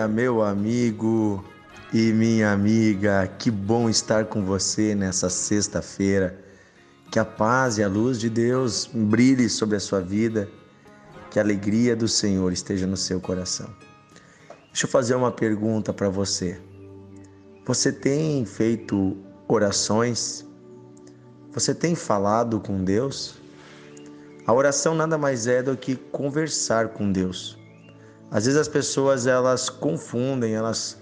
dia, meu amigo e minha amiga. Que bom estar com você nessa sexta-feira. Que a paz e a luz de Deus brilhe sobre a sua vida. Que a alegria do Senhor esteja no seu coração. Deixa eu fazer uma pergunta para você. Você tem feito orações? Você tem falado com Deus? A oração nada mais é do que conversar com Deus. Às vezes as pessoas elas confundem, elas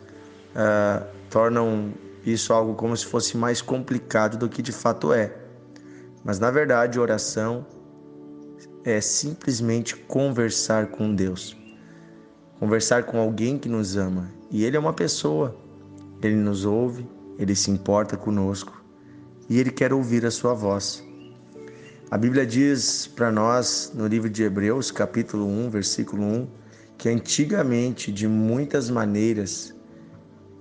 uh, tornam isso algo como se fosse mais complicado do que de fato é. Mas na verdade, oração é simplesmente conversar com Deus. Conversar com alguém que nos ama. E Ele é uma pessoa. Ele nos ouve, Ele se importa conosco e Ele quer ouvir a sua voz. A Bíblia diz para nós no livro de Hebreus, capítulo 1, versículo 1, que antigamente, de muitas maneiras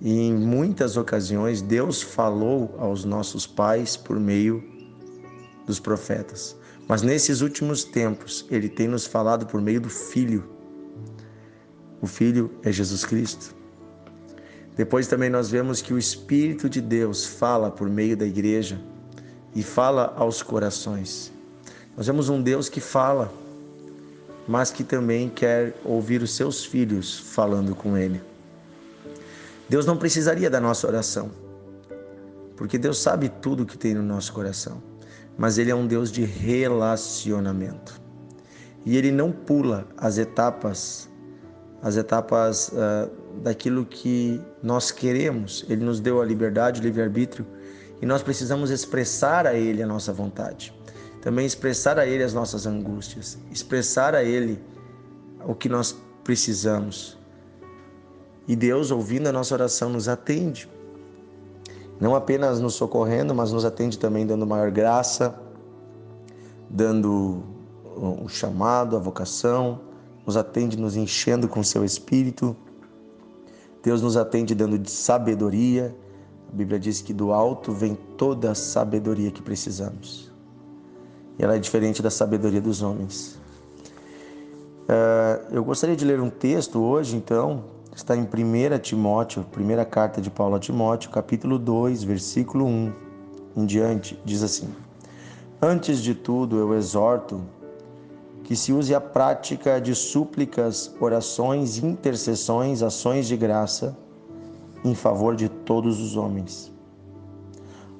e em muitas ocasiões, Deus falou aos nossos pais por meio dos profetas. Mas nesses últimos tempos, Ele tem nos falado por meio do Filho. O Filho é Jesus Cristo. Depois também nós vemos que o Espírito de Deus fala por meio da igreja e fala aos corações. Nós vemos um Deus que fala mas que também quer ouvir os seus filhos falando com Ele. Deus não precisaria da nossa oração, porque Deus sabe tudo que tem no nosso coração, mas Ele é um Deus de relacionamento e Ele não pula as etapas, as etapas uh, daquilo que nós queremos. Ele nos deu a liberdade, o livre-arbítrio e nós precisamos expressar a Ele a nossa vontade também expressar a Ele as nossas angústias, expressar a Ele o que nós precisamos. E Deus, ouvindo a nossa oração, nos atende. Não apenas nos socorrendo, mas nos atende também dando maior graça, dando o chamado, a vocação, nos atende nos enchendo com seu espírito. Deus nos atende dando sabedoria. A Bíblia diz que do alto vem toda a sabedoria que precisamos ela é diferente da sabedoria dos homens. Uh, eu gostaria de ler um texto hoje, então, está em 1 Timóteo, primeira carta de Paulo a Timóteo, capítulo 2, versículo 1 em diante, diz assim: Antes de tudo, eu exorto que se use a prática de súplicas, orações, intercessões, ações de graça em favor de todos os homens.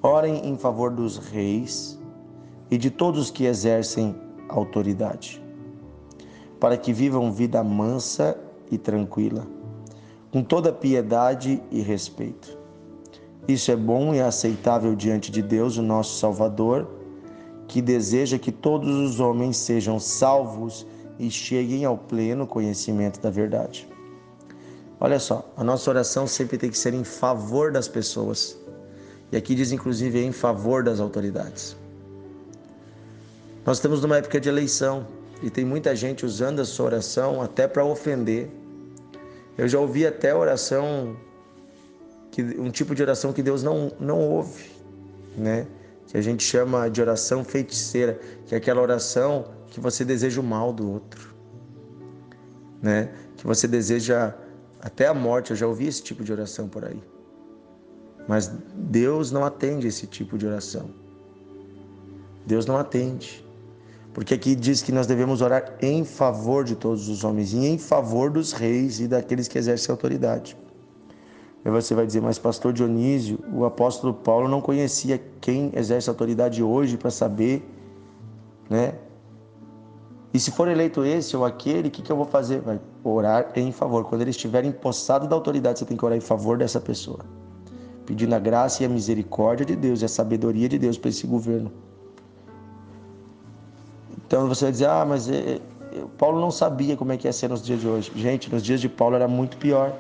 Orem em favor dos reis e de todos que exercem autoridade, para que vivam vida mansa e tranquila, com toda piedade e respeito. Isso é bom e aceitável diante de Deus, o nosso Salvador, que deseja que todos os homens sejam salvos e cheguem ao pleno conhecimento da verdade. Olha só, a nossa oração sempre tem que ser em favor das pessoas. E aqui diz inclusive em favor das autoridades. Nós estamos numa época de eleição e tem muita gente usando a sua oração até para ofender. Eu já ouvi até oração que um tipo de oração que Deus não não ouve, né? Que a gente chama de oração feiticeira, que é aquela oração que você deseja o mal do outro, né? Que você deseja até a morte. Eu já ouvi esse tipo de oração por aí. Mas Deus não atende esse tipo de oração. Deus não atende. Porque aqui diz que nós devemos orar em favor de todos os homens e em favor dos reis e daqueles que exercem autoridade. E você vai dizer, mas pastor Dionísio, o apóstolo Paulo não conhecia quem exerce autoridade hoje para saber, né? E se for eleito esse ou aquele, o que, que eu vou fazer? Vai orar em favor. Quando ele estiver empossado da autoridade, você tem que orar em favor dessa pessoa, pedindo a graça e a misericórdia de Deus e a sabedoria de Deus para esse governo. Então você vai dizer, ah, mas é, é, Paulo não sabia como é que ia ser nos dias de hoje. Gente, nos dias de Paulo era muito pior.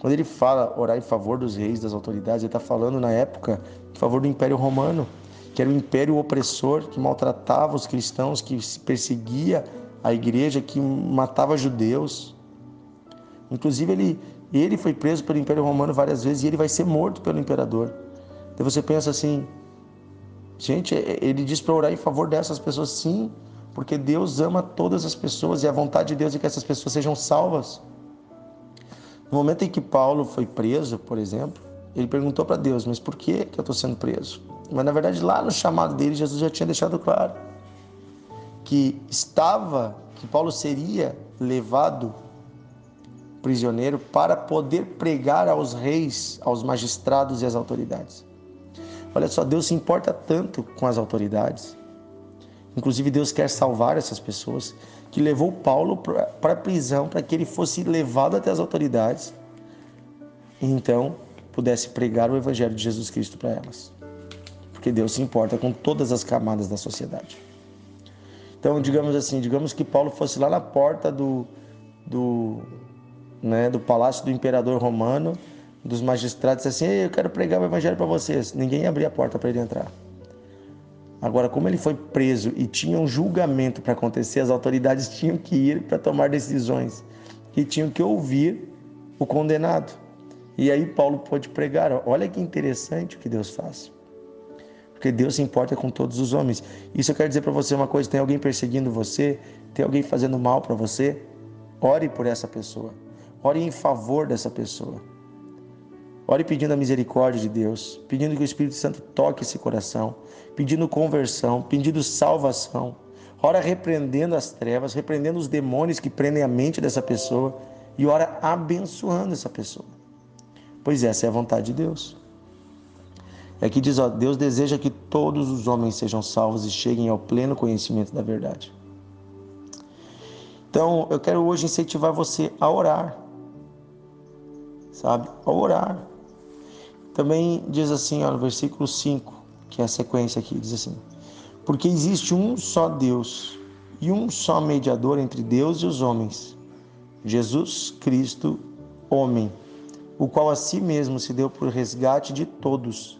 Quando ele fala orar em favor dos reis, das autoridades, ele está falando na época em favor do Império Romano, que era um império opressor que maltratava os cristãos, que perseguia a igreja, que matava judeus. Inclusive ele, ele foi preso pelo Império Romano várias vezes e ele vai ser morto pelo imperador. Então você pensa assim, Gente, é, ele diz para orar em favor dessas pessoas, sim, porque Deus ama todas as pessoas e a vontade de Deus é que essas pessoas sejam salvas. No momento em que Paulo foi preso, por exemplo, ele perguntou para Deus: Mas por que, que eu estou sendo preso? Mas na verdade, lá no chamado dele, Jesus já tinha deixado claro que estava, que Paulo seria levado prisioneiro para poder pregar aos reis, aos magistrados e às autoridades. Olha só, Deus se importa tanto com as autoridades. Inclusive, Deus quer salvar essas pessoas, que levou Paulo para a prisão para que ele fosse levado até as autoridades e então pudesse pregar o evangelho de Jesus Cristo para elas. Porque Deus se importa com todas as camadas da sociedade. Então, digamos assim, digamos que Paulo fosse lá na porta do, do, né, do palácio do imperador romano, dos magistrados, assim, eu quero pregar o evangelho para vocês. Ninguém abria a porta para ele entrar. Agora, como ele foi preso e tinha um julgamento para acontecer, as autoridades tinham que ir para tomar decisões e tinham que ouvir o condenado. E aí Paulo pôde pregar. Olha que interessante o que Deus faz. Porque Deus se importa com todos os homens. Isso eu quero dizer para você uma coisa: tem alguém perseguindo você, tem alguém fazendo mal para você, ore por essa pessoa. Ore em favor dessa pessoa. Ore pedindo a misericórdia de Deus, pedindo que o Espírito Santo toque esse coração, pedindo conversão, pedindo salvação. Ora repreendendo as trevas, repreendendo os demônios que prendem a mente dessa pessoa e ora abençoando essa pessoa. Pois essa é a vontade de Deus. E aqui diz, ó, Deus deseja que todos os homens sejam salvos e cheguem ao pleno conhecimento da verdade. Então, eu quero hoje incentivar você a orar. Sabe? A orar. Também diz assim, no versículo 5, que é a sequência aqui, diz assim: Porque existe um só Deus e um só mediador entre Deus e os homens, Jesus Cristo, homem, o qual a si mesmo se deu por resgate de todos,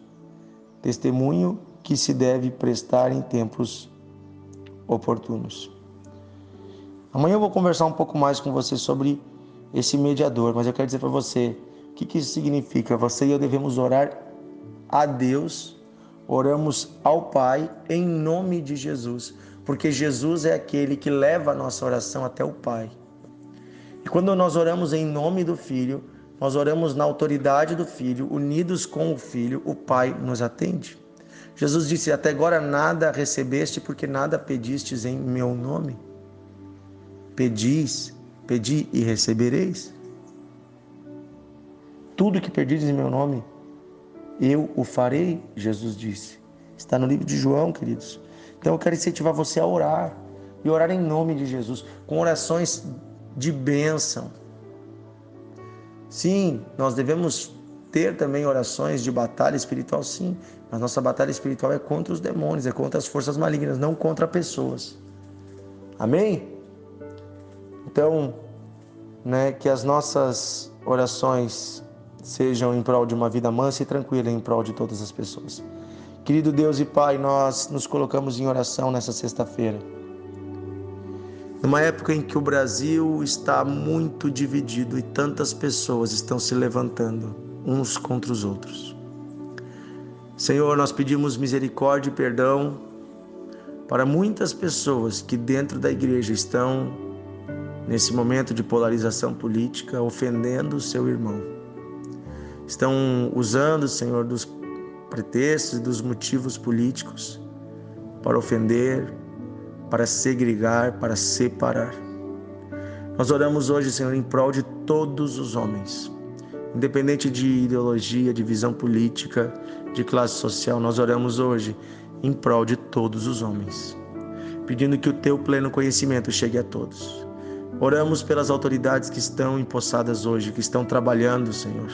testemunho que se deve prestar em tempos oportunos. Amanhã eu vou conversar um pouco mais com você sobre esse mediador, mas eu quero dizer para você o que, que isso significa? Você e eu devemos orar a Deus, oramos ao Pai em nome de Jesus, porque Jesus é aquele que leva a nossa oração até o Pai. E quando nós oramos em nome do Filho, nós oramos na autoridade do Filho, unidos com o Filho, o Pai nos atende. Jesus disse: Até agora nada recebeste, porque nada pedistes em meu nome. Pedis, pedi e recebereis. Tudo que pedires em meu nome, eu o farei, Jesus disse. Está no livro de João, queridos. Então eu quero incentivar você a orar e orar em nome de Jesus, com orações de bênção. Sim, nós devemos ter também orações de batalha espiritual, sim, mas nossa batalha espiritual é contra os demônios, é contra as forças malignas, não contra pessoas. Amém? Então, né, que as nossas orações sejam em prol de uma vida mansa e tranquila em prol de todas as pessoas. Querido Deus e Pai, nós nos colocamos em oração nessa sexta-feira. Numa época em que o Brasil está muito dividido e tantas pessoas estão se levantando uns contra os outros. Senhor, nós pedimos misericórdia e perdão para muitas pessoas que dentro da igreja estão nesse momento de polarização política ofendendo o seu irmão estão usando, Senhor, dos pretextos dos motivos políticos para ofender, para segregar, para separar. Nós oramos hoje, Senhor, em prol de todos os homens, independente de ideologia, de visão política, de classe social, nós oramos hoje em prol de todos os homens, pedindo que o teu pleno conhecimento chegue a todos. Oramos pelas autoridades que estão empossadas hoje, que estão trabalhando, Senhor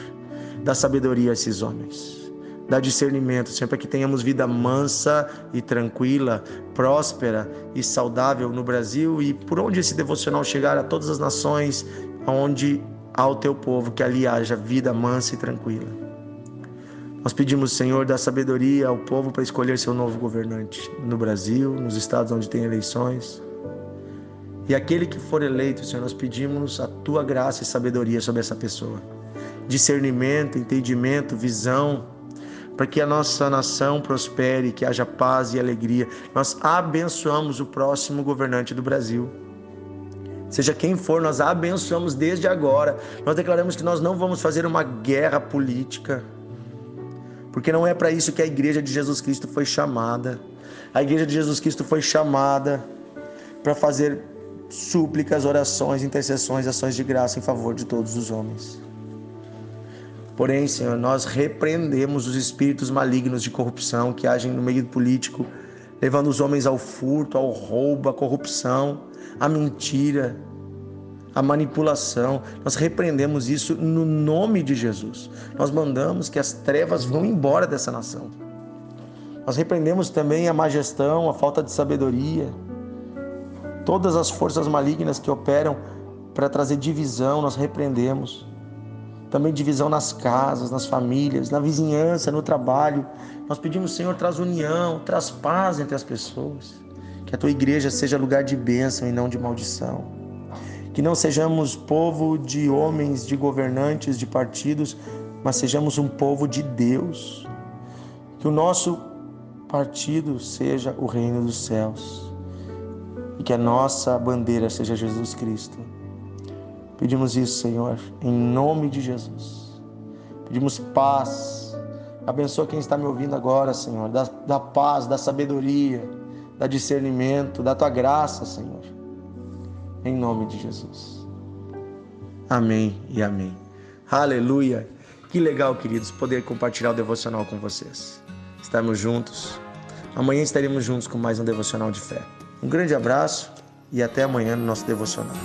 Dá sabedoria a esses homens. Dá discernimento, sempre que tenhamos vida mansa e tranquila, próspera e saudável no Brasil e por onde esse devocional chegar a todas as nações, onde há o teu povo, que ali haja vida mansa e tranquila. Nós pedimos, Senhor, da sabedoria ao povo para escolher seu novo governante no Brasil, nos estados onde tem eleições. E aquele que for eleito, Senhor, nós pedimos a tua graça e sabedoria sobre essa pessoa discernimento, entendimento, visão, para que a nossa nação prospere, que haja paz e alegria. Nós abençoamos o próximo governante do Brasil. Seja quem for, nós abençoamos desde agora. Nós declaramos que nós não vamos fazer uma guerra política, porque não é para isso que a igreja de Jesus Cristo foi chamada. A igreja de Jesus Cristo foi chamada para fazer súplicas, orações, intercessões, ações de graça em favor de todos os homens. Porém, Senhor, nós repreendemos os espíritos malignos de corrupção que agem no meio político, levando os homens ao furto, ao roubo, à corrupção, à mentira, à manipulação. Nós repreendemos isso no nome de Jesus. Nós mandamos que as trevas vão embora dessa nação. Nós repreendemos também a má gestão, a falta de sabedoria, todas as forças malignas que operam para trazer divisão, nós repreendemos. Também divisão nas casas, nas famílias, na vizinhança, no trabalho. Nós pedimos, Senhor, traz união, traz paz entre as pessoas. Que a tua igreja seja lugar de bênção e não de maldição. Que não sejamos povo de homens, de governantes, de partidos, mas sejamos um povo de Deus. Que o nosso partido seja o reino dos céus e que a nossa bandeira seja Jesus Cristo. Pedimos isso, Senhor, em nome de Jesus. Pedimos paz. Abençoa quem está me ouvindo agora, Senhor. Da, da paz, da sabedoria, da discernimento, da tua graça, Senhor. Em nome de Jesus. Amém e amém. Aleluia. Que legal, queridos, poder compartilhar o devocional com vocês. Estamos juntos. Amanhã estaremos juntos com mais um devocional de fé. Um grande abraço e até amanhã no nosso devocional.